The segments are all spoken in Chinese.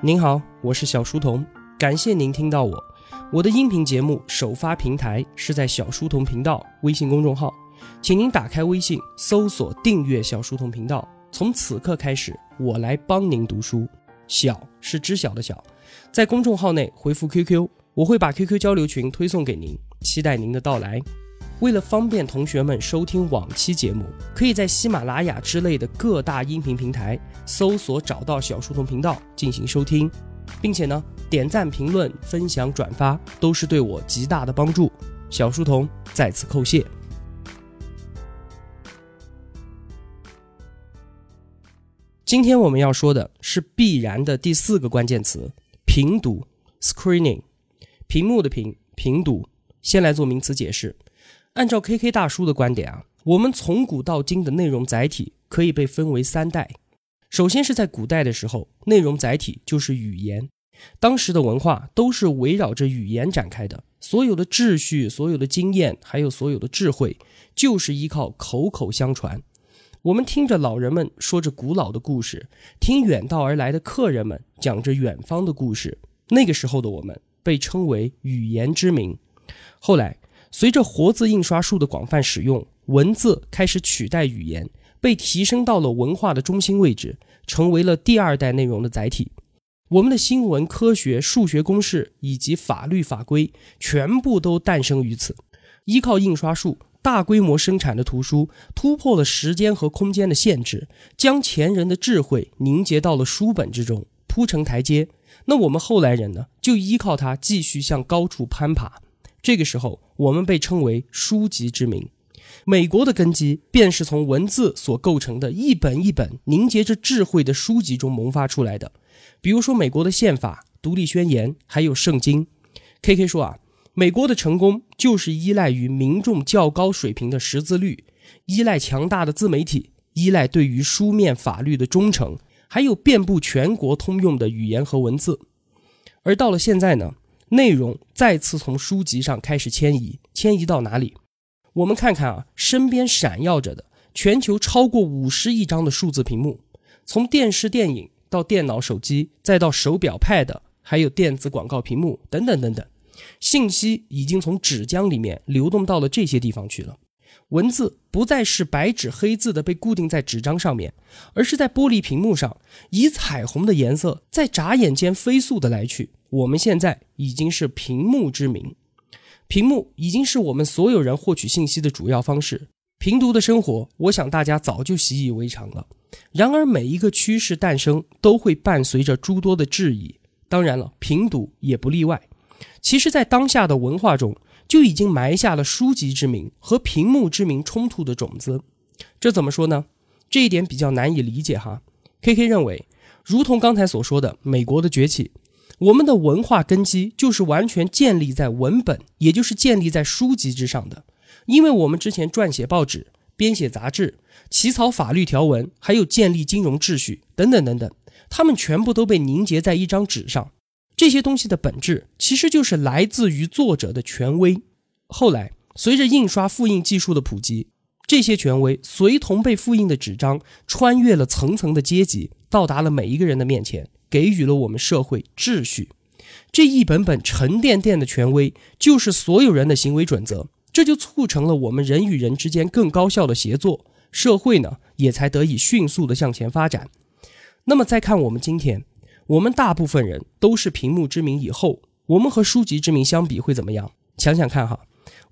您好，我是小书童，感谢您听到我。我的音频节目首发平台是在小书童频道微信公众号，请您打开微信搜索订阅小书童频道。从此刻开始，我来帮您读书。小是知晓的小，在公众号内回复 QQ，我会把 QQ 交流群推送给您，期待您的到来。为了方便同学们收听往期节目，可以在喜马拉雅之类的各大音频平台搜索找到小书童频道进行收听，并且呢，点赞、评论、分享、转发都是对我极大的帮助。小书童在此叩谢。今天我们要说的是必然的第四个关键词：评读 （screening）。屏幕的屏，评读。先来做名词解释。按照 K K 大叔的观点啊，我们从古到今的内容载体可以被分为三代。首先是在古代的时候，内容载体就是语言，当时的文化都是围绕着语言展开的，所有的秩序、所有的经验，还有所有的智慧，就是依靠口口相传。我们听着老人们说着古老的故事，听远道而来的客人们讲着远方的故事，那个时候的我们被称为语言之民。后来。随着活字印刷术的广泛使用，文字开始取代语言，被提升到了文化的中心位置，成为了第二代内容的载体。我们的新闻、科学、数学公式以及法律法规，全部都诞生于此。依靠印刷术大规模生产的图书，突破了时间和空间的限制，将前人的智慧凝结到了书本之中，铺成台阶。那我们后来人呢，就依靠它继续向高处攀爬。这个时候，我们被称为书籍之名。美国的根基便是从文字所构成的一本一本凝结着智慧的书籍中萌发出来的。比如说，美国的宪法、独立宣言，还有圣经。K K 说啊，美国的成功就是依赖于民众较高水平的识字率，依赖强大的自媒体，依赖对于书面法律的忠诚，还有遍布全国通用的语言和文字。而到了现在呢？内容再次从书籍上开始迁移，迁移到哪里？我们看看啊，身边闪耀着的全球超过五十亿张的数字屏幕，从电视、电影到电脑、手机，再到手表、Pad，还有电子广告屏幕等等等等，信息已经从纸浆里面流动到了这些地方去了。文字不再是白纸黑字的被固定在纸张上面，而是在玻璃屏幕上，以彩虹的颜色在眨眼间飞速的来去。我们现在已经是屏幕之民，屏幕已经是我们所有人获取信息的主要方式。平读的生活，我想大家早就习以为常了。然而，每一个趋势诞生都会伴随着诸多的质疑，当然了，平读也不例外。其实，在当下的文化中，就已经埋下了书籍之名和屏幕之名冲突的种子。这怎么说呢？这一点比较难以理解哈。K K 认为，如同刚才所说的，美国的崛起。我们的文化根基就是完全建立在文本，也就是建立在书籍之上的。因为我们之前撰写报纸、编写杂志、起草法律条文，还有建立金融秩序等等等等，它们全部都被凝结在一张纸上。这些东西的本质其实就是来自于作者的权威。后来，随着印刷复印技术的普及，这些权威随同被复印的纸张，穿越了层层的阶级，到达了每一个人的面前。给予了我们社会秩序，这一本本沉甸甸的权威就是所有人的行为准则，这就促成了我们人与人之间更高效的协作，社会呢也才得以迅速的向前发展。那么再看我们今天，我们大部分人都是屏幕之名以后，我们和书籍之名相比会怎么样？想想看哈，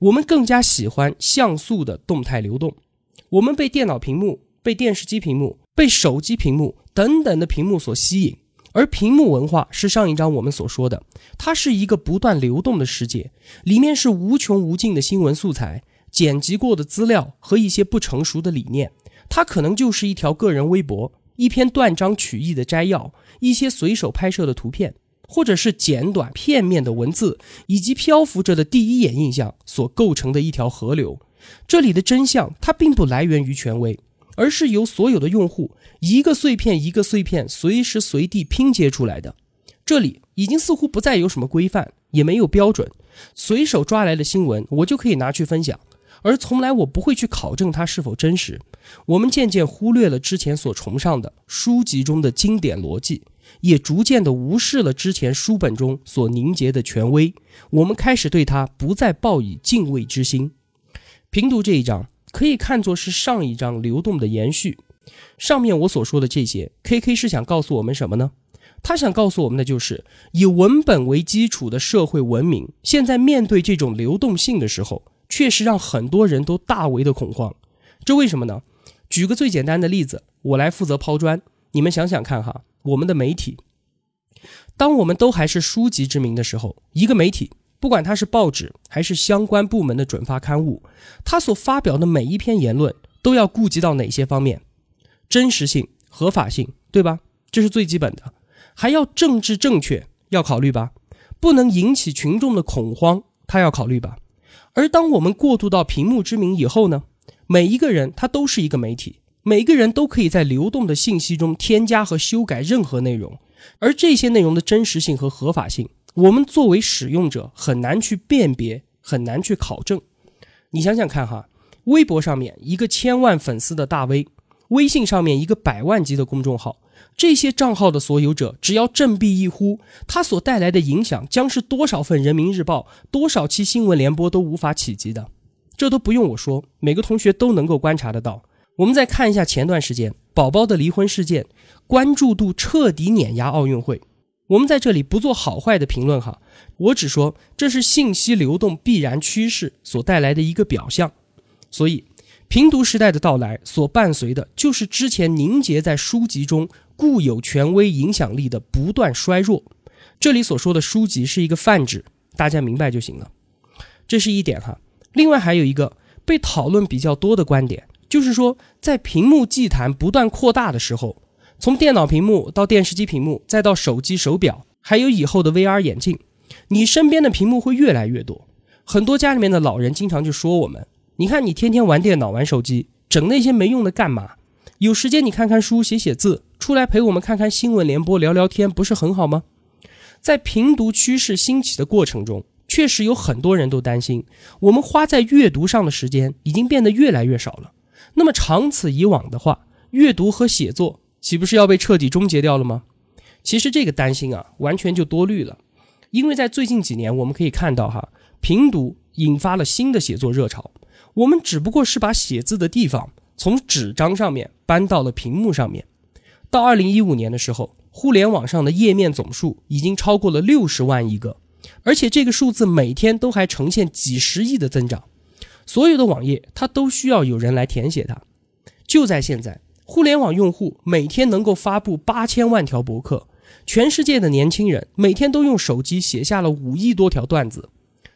我们更加喜欢像素的动态流动，我们被电脑屏幕、被电视机屏幕、被手机屏幕等等的屏幕所吸引。而屏幕文化是上一章我们所说的，它是一个不断流动的世界，里面是无穷无尽的新闻素材、剪辑过的资料和一些不成熟的理念。它可能就是一条个人微博、一篇断章取义的摘要、一些随手拍摄的图片，或者是简短片面的文字，以及漂浮着的第一眼印象所构成的一条河流。这里的真相，它并不来源于权威。而是由所有的用户一个碎片一个碎片随时随地拼接出来的。这里已经似乎不再有什么规范，也没有标准，随手抓来的新闻我就可以拿去分享，而从来我不会去考证它是否真实。我们渐渐忽略了之前所崇尚的书籍中的经典逻辑，也逐渐的无视了之前书本中所凝结的权威，我们开始对它不再抱以敬畏之心。评读这一章可以看作是上一章流动的延续。上面我所说的这些，K K 是想告诉我们什么呢？他想告诉我们的就是，以文本为基础的社会文明，现在面对这种流动性的时候，确实让很多人都大为的恐慌。这为什么呢？举个最简单的例子，我来负责抛砖，你们想想看哈，我们的媒体，当我们都还是书籍之名的时候，一个媒体，不管它是报纸还是相关部门的准发刊物，它所发表的每一篇言论都要顾及到哪些方面？真实性、合法性，对吧？这是最基本的。还要政治正确，要考虑吧？不能引起群众的恐慌，他要考虑吧？而当我们过渡到屏幕之名以后呢？每一个人他都是一个媒体，每个人都可以在流动的信息中添加和修改任何内容，而这些内容的真实性和合法性，我们作为使用者很难去辨别，很难去考证。你想想看哈，微博上面一个千万粉丝的大 V。微信上面一个百万级的公众号，这些账号的所有者只要振臂一呼，它所带来的影响将是多少份人民日报、多少期新闻联播都无法企及的。这都不用我说，每个同学都能够观察得到。我们再看一下前段时间宝宝的离婚事件，关注度彻底碾压奥运会。我们在这里不做好坏的评论哈，我只说这是信息流动必然趋势所带来的一个表象，所以。平读时代的到来所伴随的就是之前凝结在书籍中固有权威影响力的不断衰弱。这里所说的书籍是一个泛指，大家明白就行了。这是一点哈。另外还有一个被讨论比较多的观点，就是说在屏幕祭坛不断扩大的时候，从电脑屏幕到电视机屏幕，再到手机、手表，还有以后的 VR 眼镜，你身边的屏幕会越来越多。很多家里面的老人经常就说我们。你看，你天天玩电脑、玩手机，整那些没用的干嘛？有时间你看看书、写写字，出来陪我们看看新闻联播、聊聊天，不是很好吗？在评读趋势兴起的过程中，确实有很多人都担心，我们花在阅读上的时间已经变得越来越少了。那么长此以往的话，阅读和写作岂不是要被彻底终结掉了吗？其实这个担心啊，完全就多虑了，因为在最近几年，我们可以看到哈，评读引发了新的写作热潮。我们只不过是把写字的地方从纸张上面搬到了屏幕上面。到二零一五年的时候，互联网上的页面总数已经超过了六十万亿个，而且这个数字每天都还呈现几十亿的增长。所有的网页它都需要有人来填写它。就在现在，互联网用户每天能够发布八千万条博客，全世界的年轻人每天都用手机写下了五亿多条段子。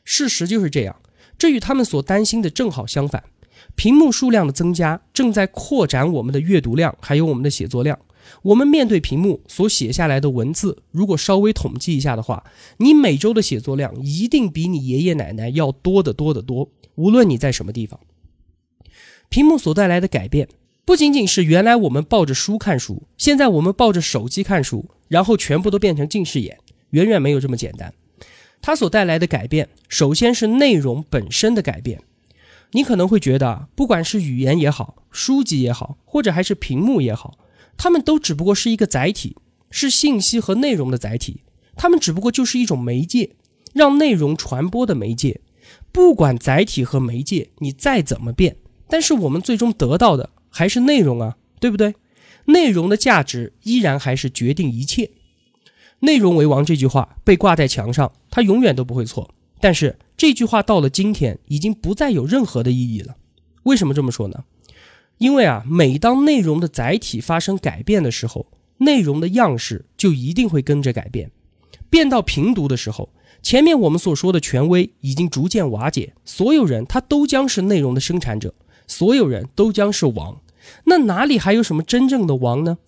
事实就是这样。这与他们所担心的正好相反，屏幕数量的增加正在扩展我们的阅读量，还有我们的写作量。我们面对屏幕所写下来的文字，如果稍微统计一下的话，你每周的写作量一定比你爷爷奶奶要多得多得多。无论你在什么地方，屏幕所带来的改变，不仅仅是原来我们抱着书看书，现在我们抱着手机看书，然后全部都变成近视眼，远远没有这么简单。它所带来的改变，首先是内容本身的改变。你可能会觉得，不管是语言也好，书籍也好，或者还是屏幕也好，它们都只不过是一个载体，是信息和内容的载体。它们只不过就是一种媒介，让内容传播的媒介。不管载体和媒介你再怎么变，但是我们最终得到的还是内容啊，对不对？内容的价值依然还是决定一切。内容为王这句话被挂在墙上，它永远都不会错。但是这句话到了今天，已经不再有任何的意义了。为什么这么说呢？因为啊，每当内容的载体发生改变的时候，内容的样式就一定会跟着改变。变到平读的时候，前面我们所说的权威已经逐渐瓦解，所有人他都将是内容的生产者，所有人都将是王。那哪里还有什么真正的王呢？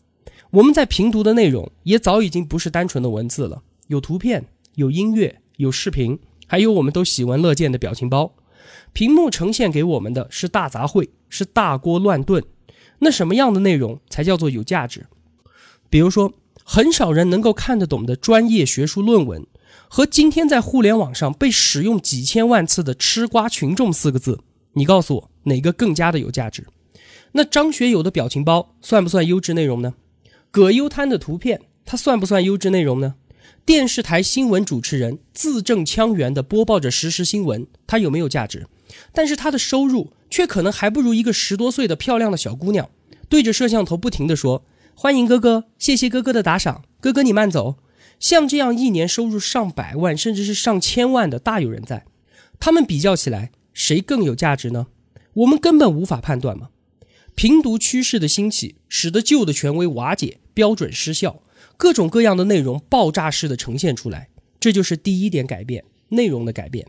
我们在评读的内容也早已经不是单纯的文字了，有图片，有音乐，有视频，还有我们都喜闻乐见的表情包。屏幕呈现给我们的是大杂烩，是大锅乱炖。那什么样的内容才叫做有价值？比如说，很少人能够看得懂的专业学术论文，和今天在互联网上被使用几千万次的“吃瓜群众”四个字，你告诉我哪个更加的有价值？那张学友的表情包算不算优质内容呢？葛优瘫的图片，它算不算优质内容呢？电视台新闻主持人字正腔圆地播报着实时新闻，它有没有价值？但是他的收入却可能还不如一个十多岁的漂亮的小姑娘，对着摄像头不停地说：“欢迎哥哥，谢谢哥哥的打赏，哥哥你慢走。”像这样一年收入上百万甚至是上千万的大有人在。他们比较起来，谁更有价值呢？我们根本无法判断吗？评读趋势的兴起，使得旧的权威瓦解，标准失效，各种各样的内容爆炸式的呈现出来，这就是第一点改变，内容的改变。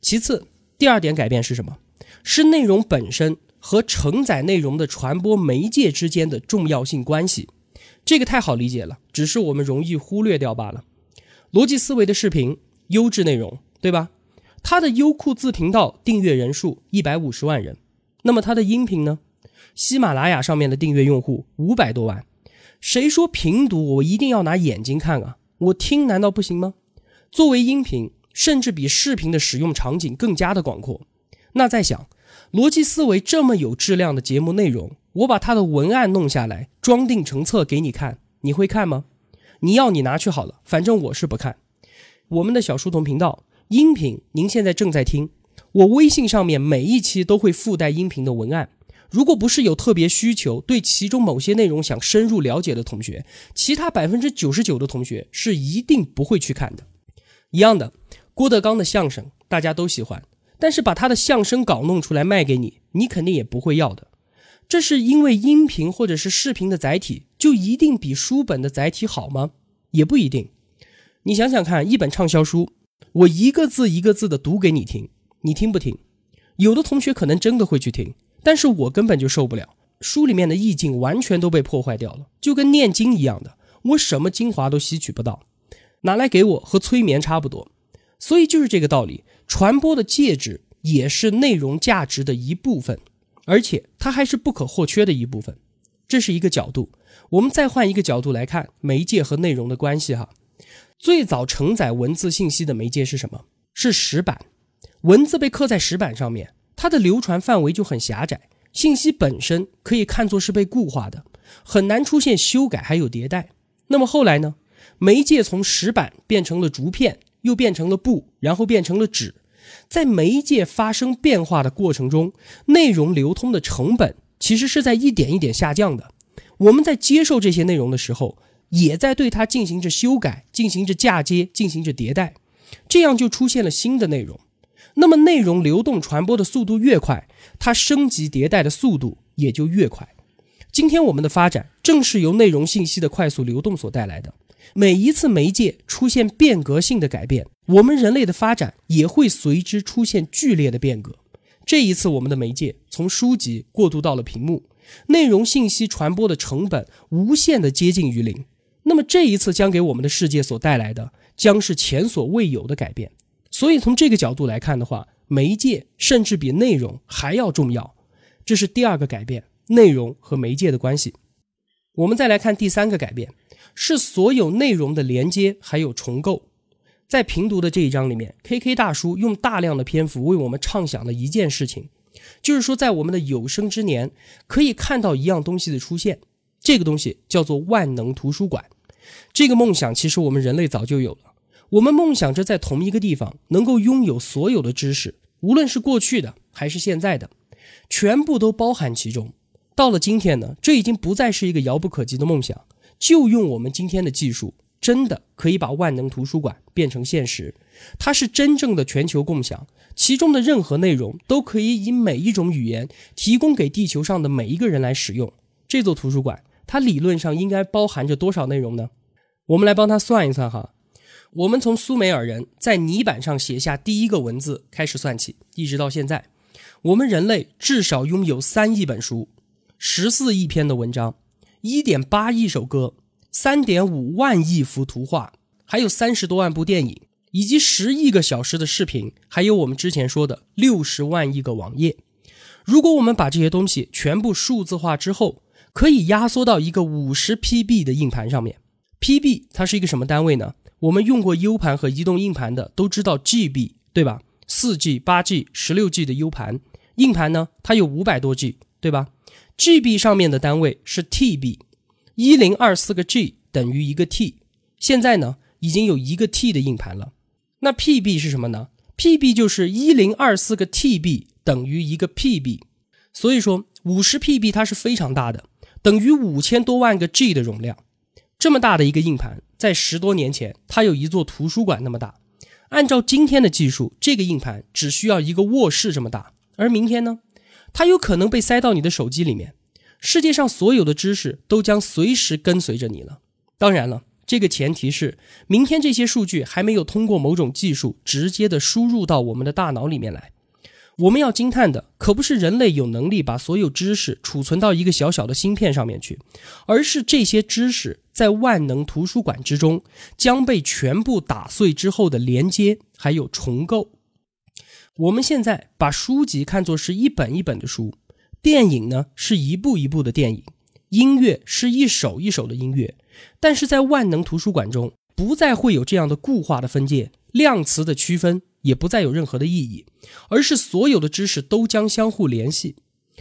其次。第二点改变是什么？是内容本身和承载内容的传播媒介之间的重要性关系。这个太好理解了，只是我们容易忽略掉罢了。逻辑思维的视频优质内容，对吧？他的优酷自频道订阅人数一百五十万人，那么他的音频呢？喜马拉雅上面的订阅用户五百多万。谁说评读我一定要拿眼睛看啊？我听难道不行吗？作为音频。甚至比视频的使用场景更加的广阔。那在想，逻辑思维这么有质量的节目内容，我把它的文案弄下来，装订成册给你看，你会看吗？你要你拿去好了，反正我是不看。我们的小书童频道音频，您现在正在听，我微信上面每一期都会附带音频的文案。如果不是有特别需求，对其中某些内容想深入了解的同学，其他百分之九十九的同学是一定不会去看的。一样的。郭德纲的相声大家都喜欢，但是把他的相声稿弄出来卖给你，你肯定也不会要的。这是因为音频或者是视频的载体就一定比书本的载体好吗？也不一定。你想想看，一本畅销书，我一个字一个字的读给你听，你听不听？有的同学可能真的会去听，但是我根本就受不了，书里面的意境完全都被破坏掉了，就跟念经一样的，我什么精华都吸取不到，拿来给我和催眠差不多。所以就是这个道理，传播的介质也是内容价值的一部分，而且它还是不可或缺的一部分。这是一个角度。我们再换一个角度来看媒介和内容的关系哈。最早承载文字信息的媒介是什么？是石板。文字被刻在石板上面，它的流传范围就很狭窄，信息本身可以看作是被固化的，很难出现修改还有迭代。那么后来呢？媒介从石板变成了竹片。又变成了布，然后变成了纸，在媒介发生变化的过程中，内容流通的成本其实是在一点一点下降的。我们在接受这些内容的时候，也在对它进行着修改，进行着嫁接，进行着迭代，这样就出现了新的内容。那么，内容流动传播的速度越快，它升级迭代的速度也就越快。今天我们的发展正是由内容信息的快速流动所带来的。每一次媒介出现变革性的改变，我们人类的发展也会随之出现剧烈的变革。这一次，我们的媒介从书籍过渡到了屏幕，内容信息传播的成本无限的接近于零。那么，这一次将给我们的世界所带来的将是前所未有的改变。所以，从这个角度来看的话，媒介甚至比内容还要重要。这是第二个改变，内容和媒介的关系。我们再来看第三个改变。是所有内容的连接还有重构，在评读的这一章里面，K K 大叔用大量的篇幅为我们畅想了一件事情，就是说在我们的有生之年可以看到一样东西的出现，这个东西叫做万能图书馆。这个梦想其实我们人类早就有了，我们梦想着在同一个地方能够拥有所有的知识，无论是过去的还是现在的，全部都包含其中。到了今天呢，这已经不再是一个遥不可及的梦想。就用我们今天的技术，真的可以把万能图书馆变成现实。它是真正的全球共享，其中的任何内容都可以以每一种语言提供给地球上的每一个人来使用。这座图书馆，它理论上应该包含着多少内容呢？我们来帮他算一算哈。我们从苏美尔人在泥板上写下第一个文字开始算起，一直到现在，我们人类至少拥有三亿本书，十四亿篇的文章。一点八亿首歌，三点五万亿幅图画，还有三十多万部电影，以及十亿个小时的视频，还有我们之前说的六十万亿个网页。如果我们把这些东西全部数字化之后，可以压缩到一个五十 PB 的硬盘上面。PB 它是一个什么单位呢？我们用过 U 盘和移动硬盘的都知道 GB 对吧？四 G、八 G、十六 G 的 U 盘，硬盘呢它有五百多 G 对吧？GB 上面的单位是 TB，一零二四个 G 等于一个 T，现在呢已经有一个 T 的硬盘了。那 PB 是什么呢？PB 就是一零二四个 TB 等于一个 PB，所以说五十 PB 它是非常大的，等于五千多万个 G 的容量。这么大的一个硬盘，在十多年前它有一座图书馆那么大。按照今天的技术，这个硬盘只需要一个卧室这么大，而明天呢，它有可能被塞到你的手机里面。世界上所有的知识都将随时跟随着你了。当然了，这个前提是明天这些数据还没有通过某种技术直接的输入到我们的大脑里面来。我们要惊叹的可不是人类有能力把所有知识储存到一个小小的芯片上面去，而是这些知识在万能图书馆之中将被全部打碎之后的连接还有重构。我们现在把书籍看作是一本一本的书。电影呢是一部一部的电影，音乐是一首一首的音乐，但是在万能图书馆中不再会有这样的固化的分界，量词的区分也不再有任何的意义，而是所有的知识都将相互联系，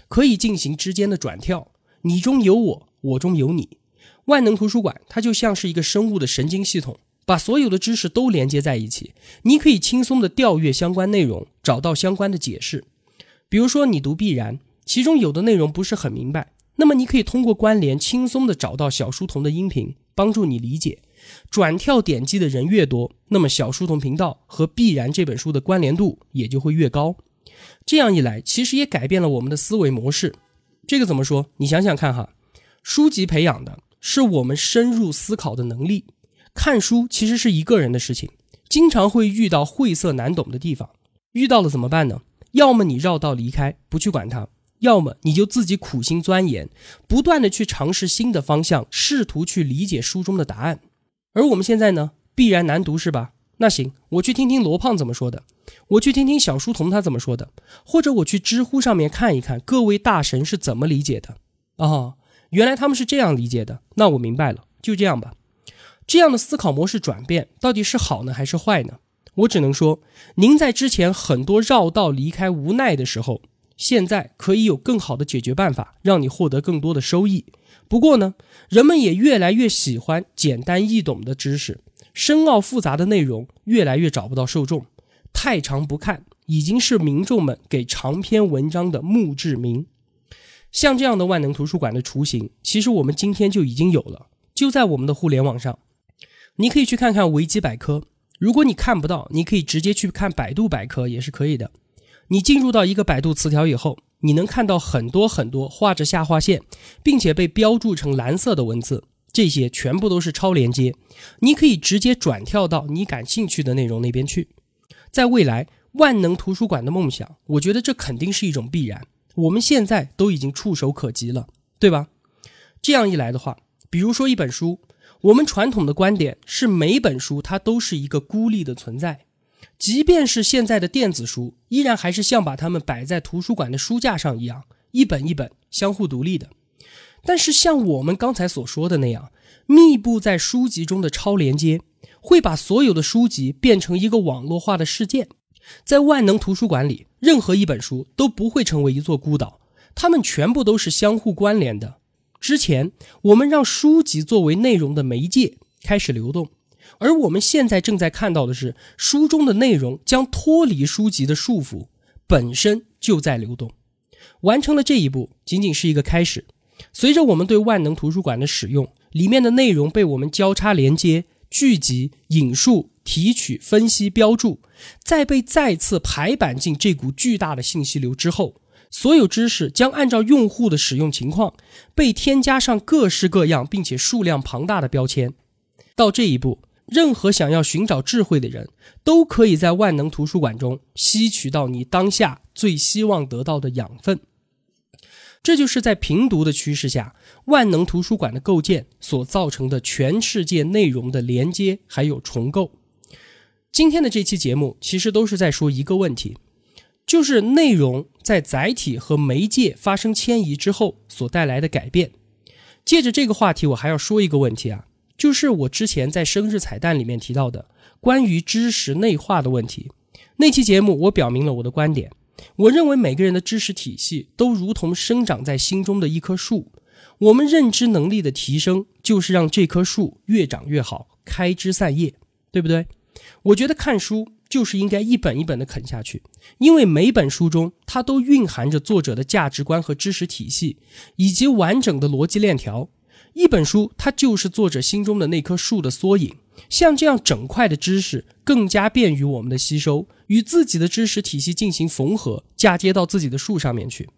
可以进行之间的转跳，你中有我，我中有你。万能图书馆它就像是一个生物的神经系统，把所有的知识都连接在一起，你可以轻松的调阅相关内容，找到相关的解释。比如说你读必然。其中有的内容不是很明白，那么你可以通过关联轻松的找到小书童的音频，帮助你理解。转跳点击的人越多，那么小书童频道和必然这本书的关联度也就会越高。这样一来，其实也改变了我们的思维模式。这个怎么说？你想想看哈，书籍培养的是我们深入思考的能力。看书其实是一个人的事情，经常会遇到晦涩难懂的地方，遇到了怎么办呢？要么你绕道离开，不去管它。要么你就自己苦心钻研，不断的去尝试新的方向，试图去理解书中的答案。而我们现在呢，必然难读是吧？那行，我去听听罗胖怎么说的，我去听听小书童他怎么说的，或者我去知乎上面看一看各位大神是怎么理解的。哦，原来他们是这样理解的，那我明白了，就这样吧。这样的思考模式转变到底是好呢还是坏呢？我只能说，您在之前很多绕道离开无奈的时候。现在可以有更好的解决办法，让你获得更多的收益。不过呢，人们也越来越喜欢简单易懂的知识，深奥复杂的内容越来越找不到受众。太长不看，已经是民众们给长篇文章的墓志铭。像这样的万能图书馆的雏形，其实我们今天就已经有了，就在我们的互联网上。你可以去看看维基百科，如果你看不到，你可以直接去看百度百科，也是可以的。你进入到一个百度词条以后，你能看到很多很多画着下划线，并且被标注成蓝色的文字，这些全部都是超连接，你可以直接转跳到你感兴趣的内容那边去。在未来，万能图书馆的梦想，我觉得这肯定是一种必然，我们现在都已经触手可及了，对吧？这样一来的话，比如说一本书，我们传统的观点是每本书它都是一个孤立的存在。即便是现在的电子书，依然还是像把它们摆在图书馆的书架上一样，一本一本相互独立的。但是像我们刚才所说的那样，密布在书籍中的超连接，会把所有的书籍变成一个网络化的事件。在万能图书馆里，任何一本书都不会成为一座孤岛，它们全部都是相互关联的。之前我们让书籍作为内容的媒介开始流动。而我们现在正在看到的是，书中的内容将脱离书籍的束缚，本身就在流动。完成了这一步，仅仅是一个开始。随着我们对万能图书馆的使用，里面的内容被我们交叉连接、聚集、引述、提取、分析、标注，在被再次排版进这股巨大的信息流之后，所有知识将按照用户的使用情况，被添加上各式各样并且数量庞大的标签。到这一步。任何想要寻找智慧的人，都可以在万能图书馆中吸取到你当下最希望得到的养分。这就是在平读的趋势下，万能图书馆的构建所造成的全世界内容的连接还有重构。今天的这期节目其实都是在说一个问题，就是内容在载体和媒介发生迁移之后所带来的改变。借着这个话题，我还要说一个问题啊。就是我之前在生日彩蛋里面提到的关于知识内化的问题。那期节目我表明了我的观点，我认为每个人的知识体系都如同生长在心中的一棵树，我们认知能力的提升就是让这棵树越长越好，开枝散叶，对不对？我觉得看书就是应该一本一本的啃下去，因为每本书中它都蕴含着作者的价值观和知识体系，以及完整的逻辑链条。一本书它就是作者心中的那棵树的缩影。像这样整块的知识更加便于我们的吸收，与自己的知识体系进行缝合，嫁接到自己的树上面去。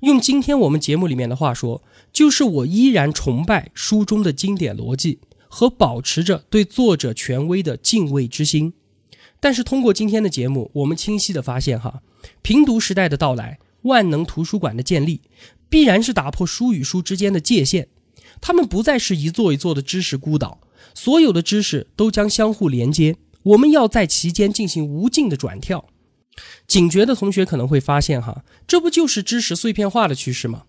用今天我们节目里面的话说，就是我依然崇拜书中的经典逻辑和保持着对作者权威的敬畏之心。但是通过今天的节目，我们清晰的发现，哈，平读时代的到来，万能图书馆的建立，必然是打破书与书之间的界限，他们不再是一座一座的知识孤岛。所有的知识都将相互连接，我们要在其间进行无尽的转跳。警觉的同学可能会发现，哈，这不就是知识碎片化的趋势吗？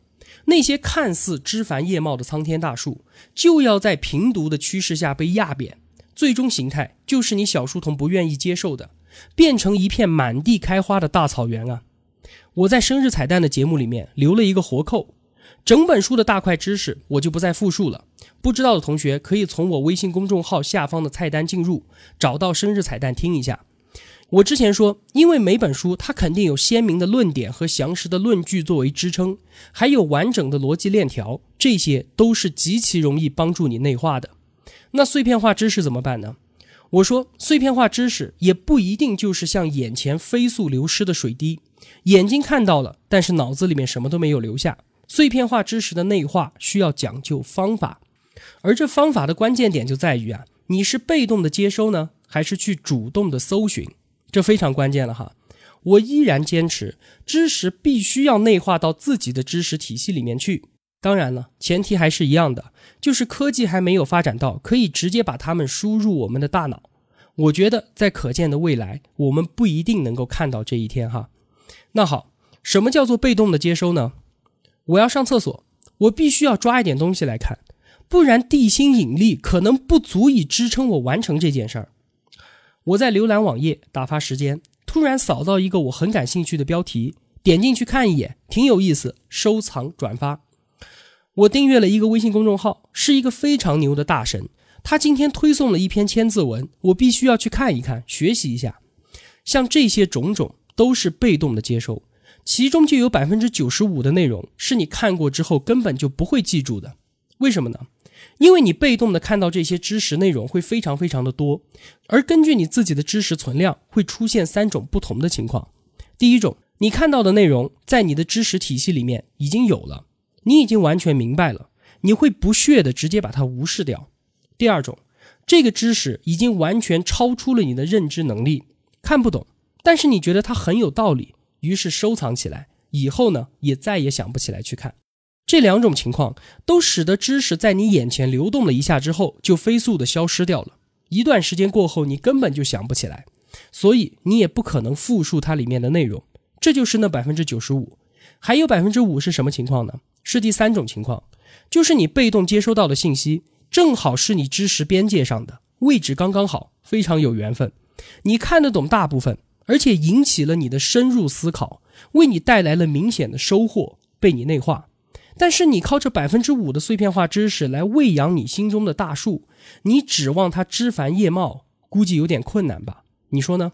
那些看似枝繁叶茂的苍天大树，就要在平读的趋势下被压扁，最终形态就是你小书童不愿意接受的，变成一片满地开花的大草原啊！我在生日彩蛋的节目里面留了一个活扣。整本书的大块知识我就不再复述了，不知道的同学可以从我微信公众号下方的菜单进入，找到生日彩蛋听一下。我之前说，因为每本书它肯定有鲜明的论点和详实的论据作为支撑，还有完整的逻辑链条，这些都是极其容易帮助你内化的。那碎片化知识怎么办呢？我说，碎片化知识也不一定就是像眼前飞速流失的水滴，眼睛看到了，但是脑子里面什么都没有留下。碎片化知识的内化需要讲究方法，而这方法的关键点就在于啊，你是被动的接收呢，还是去主动的搜寻？这非常关键了哈。我依然坚持，知识必须要内化到自己的知识体系里面去。当然了，前提还是一样的，就是科技还没有发展到可以直接把它们输入我们的大脑。我觉得在可见的未来，我们不一定能够看到这一天哈。那好，什么叫做被动的接收呢？我要上厕所，我必须要抓一点东西来看，不然地心引力可能不足以支撑我完成这件事儿。我在浏览网页打发时间，突然扫到一个我很感兴趣的标题，点进去看一眼，挺有意思，收藏转发。我订阅了一个微信公众号，是一个非常牛的大神，他今天推送了一篇千字文，我必须要去看一看，学习一下。像这些种种都是被动的接收。其中就有百分之九十五的内容是你看过之后根本就不会记住的，为什么呢？因为你被动的看到这些知识内容会非常非常的多，而根据你自己的知识存量会出现三种不同的情况。第一种，你看到的内容在你的知识体系里面已经有了，你已经完全明白了，你会不屑的直接把它无视掉。第二种，这个知识已经完全超出了你的认知能力，看不懂，但是你觉得它很有道理。于是收藏起来，以后呢也再也想不起来去看。这两种情况都使得知识在你眼前流动了一下之后，就飞速的消失掉了。一段时间过后，你根本就想不起来，所以你也不可能复述它里面的内容。这就是那百分之九十五，还有百分之五是什么情况呢？是第三种情况，就是你被动接收到的信息正好是你知识边界上的位置刚刚好，非常有缘分，你看得懂大部分。而且引起了你的深入思考，为你带来了明显的收获，被你内化。但是你靠这百分之五的碎片化知识来喂养你心中的大树，你指望它枝繁叶茂，估计有点困难吧？你说呢？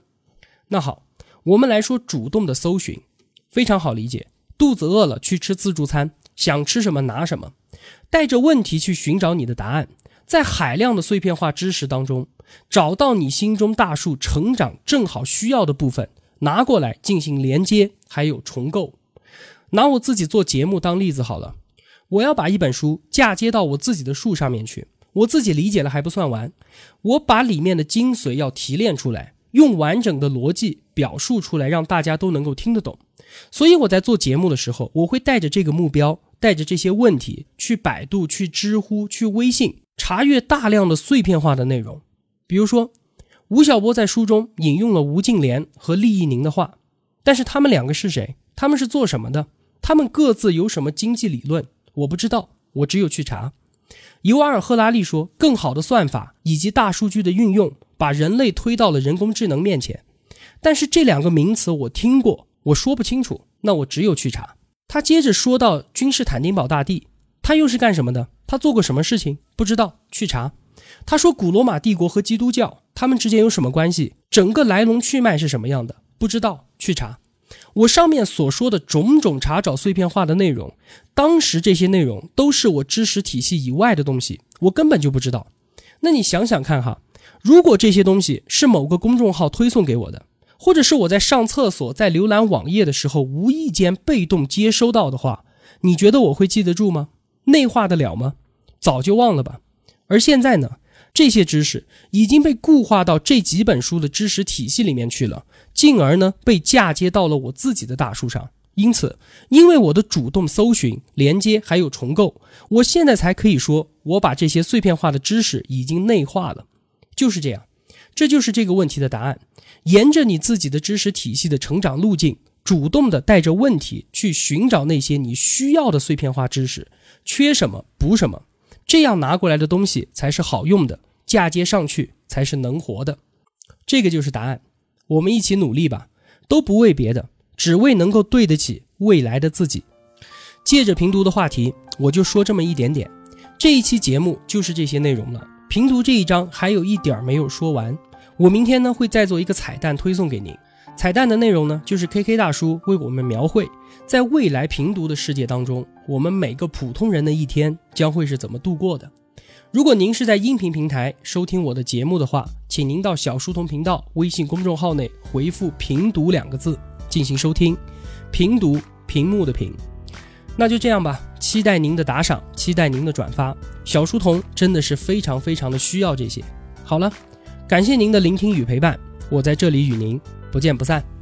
那好，我们来说主动的搜寻，非常好理解。肚子饿了去吃自助餐，想吃什么拿什么，带着问题去寻找你的答案，在海量的碎片化知识当中。找到你心中大树成长正好需要的部分，拿过来进行连接，还有重构。拿我自己做节目当例子好了，我要把一本书嫁接到我自己的树上面去，我自己理解了还不算完，我把里面的精髓要提炼出来，用完整的逻辑表述出来，让大家都能够听得懂。所以我在做节目的时候，我会带着这个目标，带着这些问题去百度、去知乎、去微信查阅大量的碎片化的内容。比如说，吴晓波在书中引用了吴敬琏和厉义宁的话，但是他们两个是谁？他们是做什么的？他们各自有什么经济理论？我不知道，我只有去查。尤瓦尔·赫拉利说，更好的算法以及大数据的运用，把人类推到了人工智能面前。但是这两个名词我听过，我说不清楚，那我只有去查。他接着说到君士坦丁堡大帝。他又是干什么的？他做过什么事情？不知道，去查。他说古罗马帝国和基督教他们之间有什么关系？整个来龙去脉是什么样的？不知道，去查。我上面所说的种种查找碎片化的内容，当时这些内容都是我知识体系以外的东西，我根本就不知道。那你想想看哈，如果这些东西是某个公众号推送给我的，或者是我在上厕所在浏览网页的时候无意间被动接收到的话，你觉得我会记得住吗？内化得了吗？早就忘了吧。而现在呢？这些知识已经被固化到这几本书的知识体系里面去了，进而呢被嫁接到了我自己的大树上。因此，因为我的主动搜寻、连接还有重构，我现在才可以说我把这些碎片化的知识已经内化了。就是这样，这就是这个问题的答案。沿着你自己的知识体系的成长路径，主动的带着问题去寻找那些你需要的碎片化知识，缺什么补什么。这样拿过来的东西才是好用的，嫁接上去才是能活的，这个就是答案。我们一起努力吧，都不为别的，只为能够对得起未来的自己。借着评读的话题，我就说这么一点点。这一期节目就是这些内容了。评读这一章还有一点没有说完，我明天呢会再做一个彩蛋推送给您。彩蛋的内容呢，就是 K K 大叔为我们描绘，在未来平读的世界当中，我们每个普通人的一天将会是怎么度过的。如果您是在音频平台收听我的节目的话，请您到小书童频道微信公众号内回复“平读”两个字进行收听。平读，屏幕的屏。那就这样吧，期待您的打赏，期待您的转发。小书童真的是非常非常的需要这些。好了，感谢您的聆听与陪伴，我在这里与您。不见不散。